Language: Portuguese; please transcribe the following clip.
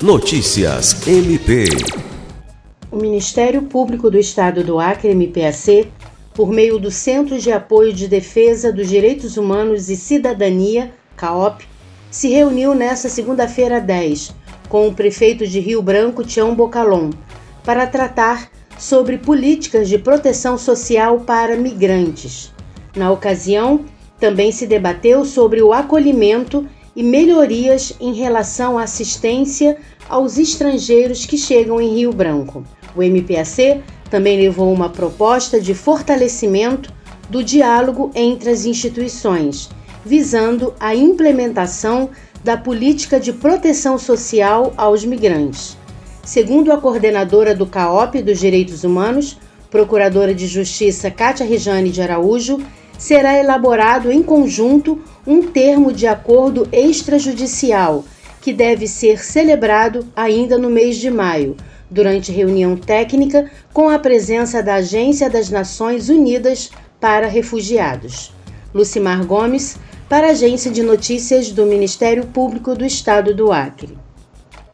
Notícias MP. O Ministério Público do Estado do Acre, MPAC, por meio do Centro de Apoio de Defesa dos Direitos Humanos e Cidadania, CAOP, se reuniu nesta segunda-feira 10 com o prefeito de Rio Branco, Tião Bocalon, para tratar sobre políticas de proteção social para migrantes. Na ocasião, também se debateu sobre o acolhimento e melhorias em relação à assistência aos estrangeiros que chegam em Rio Branco. O MPAC também levou uma proposta de fortalecimento do diálogo entre as instituições, visando a implementação da política de proteção social aos migrantes. Segundo a coordenadora do CAOP dos Direitos Humanos, Procuradora de Justiça Cátia Rejane de Araújo, será elaborado em conjunto um termo de acordo extrajudicial, que deve ser celebrado ainda no mês de maio, durante reunião técnica com a presença da Agência das Nações Unidas para Refugiados. Lucimar Gomes, para a Agência de Notícias do Ministério Público do Estado do Acre.